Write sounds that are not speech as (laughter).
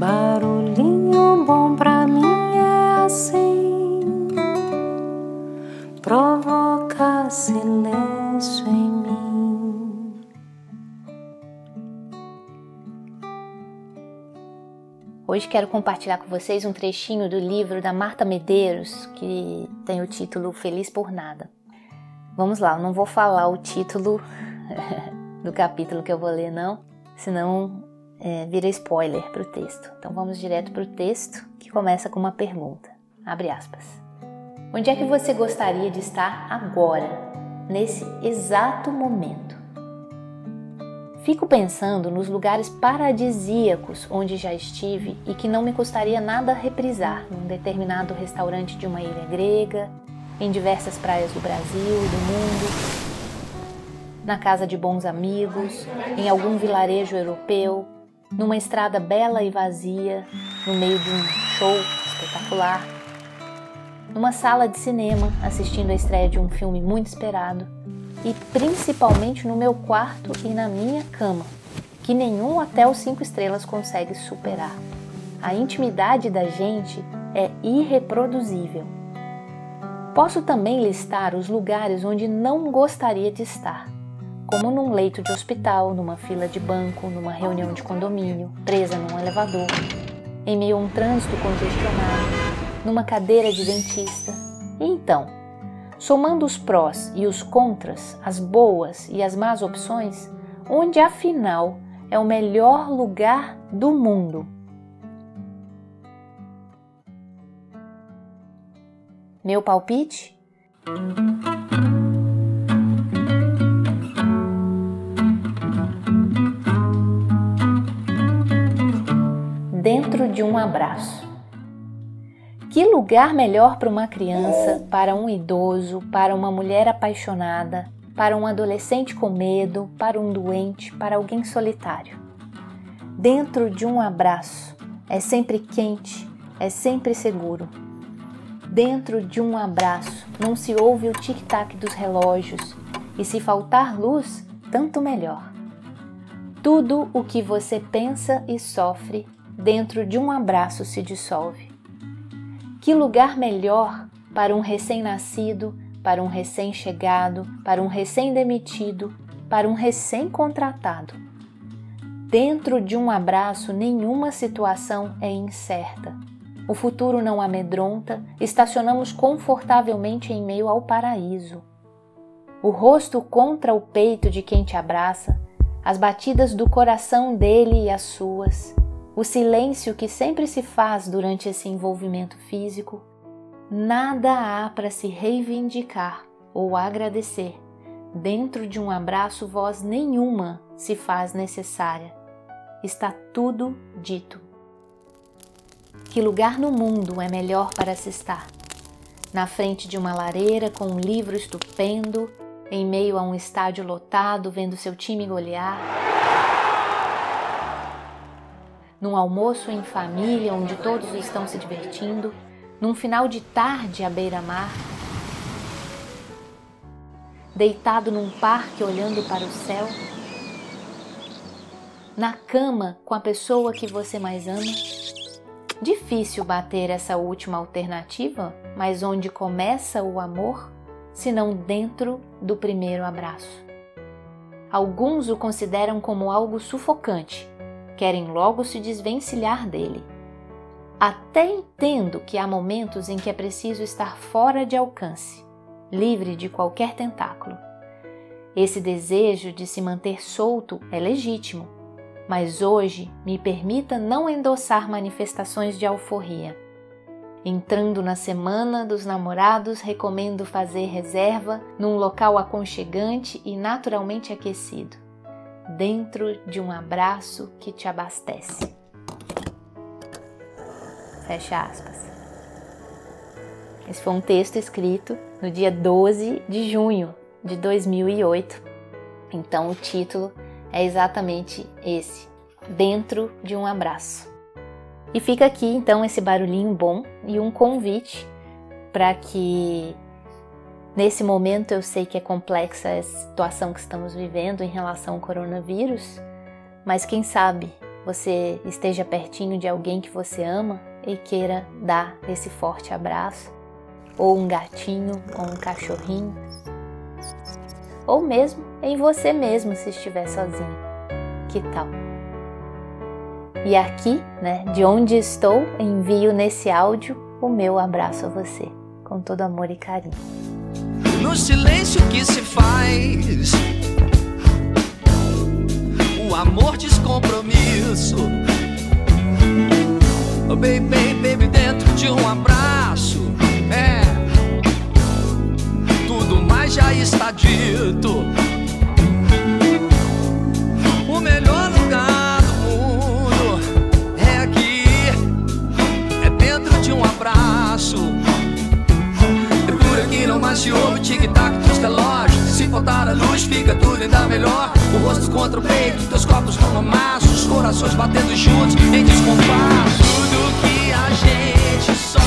Barulhinho bom pra mim é assim, provoca silêncio em mim. Hoje quero compartilhar com vocês um trechinho do livro da Marta Medeiros, que tem o título Feliz por Nada. Vamos lá, eu não vou falar o título (laughs) do capítulo que eu vou ler, não, senão é, vira spoiler para o texto. Então vamos direto para o texto que começa com uma pergunta. Abre aspas. Onde é que você gostaria de estar agora, nesse exato momento? Fico pensando nos lugares paradisíacos onde já estive e que não me custaria nada reprisar num determinado restaurante de uma ilha grega, em diversas praias do Brasil do mundo, na casa de bons amigos, em algum vilarejo europeu, numa estrada bela e vazia, no meio de um show espetacular, numa sala de cinema assistindo a estreia de um filme muito esperado e principalmente no meu quarto e na minha cama, que nenhum hotel cinco estrelas consegue superar. A intimidade da gente é irreproduzível. Posso também listar os lugares onde não gostaria de estar como num leito de hospital, numa fila de banco, numa reunião de condomínio, presa num elevador, em meio a um trânsito congestionado, numa cadeira de dentista. E então, somando os prós e os contras, as boas e as más opções, onde afinal é o melhor lugar do mundo? Meu palpite? Dentro de um abraço. Que lugar melhor para uma criança, para um idoso, para uma mulher apaixonada, para um adolescente com medo, para um doente, para alguém solitário? Dentro de um abraço é sempre quente, é sempre seguro. Dentro de um abraço não se ouve o tic-tac dos relógios e se faltar luz, tanto melhor. Tudo o que você pensa e sofre dentro de um abraço se dissolve. Que lugar melhor para um recém-nascido, para um recém-chegado, para um recém-demitido, para um recém-contratado? Dentro de um abraço, nenhuma situação é incerta. O futuro não amedronta, estacionamos confortavelmente em meio ao paraíso. O rosto contra o peito de quem te abraça, as batidas do coração dele e as suas, o silêncio que sempre se faz durante esse envolvimento físico, nada há para se reivindicar ou agradecer. Dentro de um abraço, voz nenhuma se faz necessária. Está tudo dito. Que lugar no mundo é melhor para se estar? Na frente de uma lareira com um livro estupendo, em meio a um estádio lotado, vendo seu time golear num almoço em família onde todos estão se divertindo, num final de tarde à beira-mar, deitado num parque olhando para o céu, na cama com a pessoa que você mais ama. Difícil bater essa última alternativa, mas onde começa o amor, se não dentro do primeiro abraço. Alguns o consideram como algo sufocante, querem logo se desvencilhar dele. Até entendo que há momentos em que é preciso estar fora de alcance, livre de qualquer tentáculo. Esse desejo de se manter solto é legítimo, mas hoje me permita não endossar manifestações de alforria. Entrando na semana dos namorados, recomendo fazer reserva num local aconchegante e naturalmente aquecido dentro de um abraço que te abastece. Fecha aspas. Esse foi um texto escrito no dia 12 de junho de 2008. Então o título é exatamente esse: Dentro de um abraço. E fica aqui então esse barulhinho bom e um convite para que Nesse momento eu sei que é complexa a situação que estamos vivendo em relação ao coronavírus, mas quem sabe você esteja pertinho de alguém que você ama e queira dar esse forte abraço, ou um gatinho, ou um cachorrinho, ou mesmo em você mesmo se estiver sozinho. Que tal? E aqui, né, de onde estou, envio nesse áudio o meu abraço a você, com todo amor e carinho. No silêncio que se faz, o amor descompromisso. Oh, baby, baby, dentro de um abraço, é. Tudo mais já está dito. melhor. O rosto contra o peito, teus corpos vão Os corações batendo juntos em descompasso. Tudo que a gente sonha.